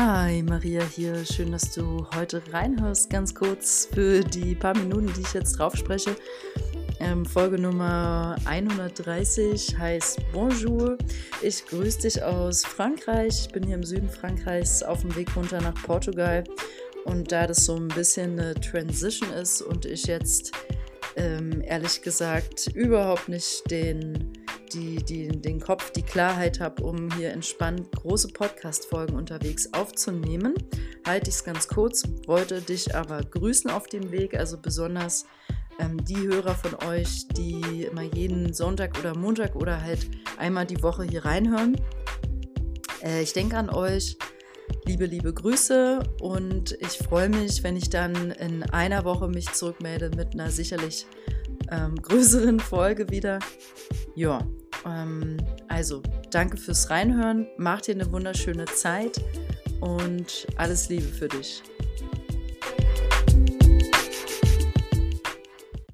Hi, Maria hier. Schön, dass du heute reinhörst. Ganz kurz für die paar Minuten, die ich jetzt drauf spreche. Ähm, Folge Nummer 130 heißt Bonjour. Ich grüße dich aus Frankreich. Ich bin hier im Süden Frankreichs auf dem Weg runter nach Portugal. Und da das so ein bisschen eine Transition ist und ich jetzt ähm, ehrlich gesagt überhaupt nicht den die, die, den Kopf, die Klarheit habe, um hier entspannt große Podcast-Folgen unterwegs aufzunehmen, halte ich es ganz kurz, wollte dich aber grüßen auf dem Weg, also besonders ähm, die Hörer von euch, die immer jeden Sonntag oder Montag oder halt einmal die Woche hier reinhören. Äh, ich denke an euch. Liebe, liebe Grüße und ich freue mich, wenn ich dann in einer Woche mich zurückmelde mit einer sicherlich ähm, größeren Folge wieder. Ja, ähm, also danke fürs Reinhören, mach dir eine wunderschöne Zeit und alles Liebe für dich.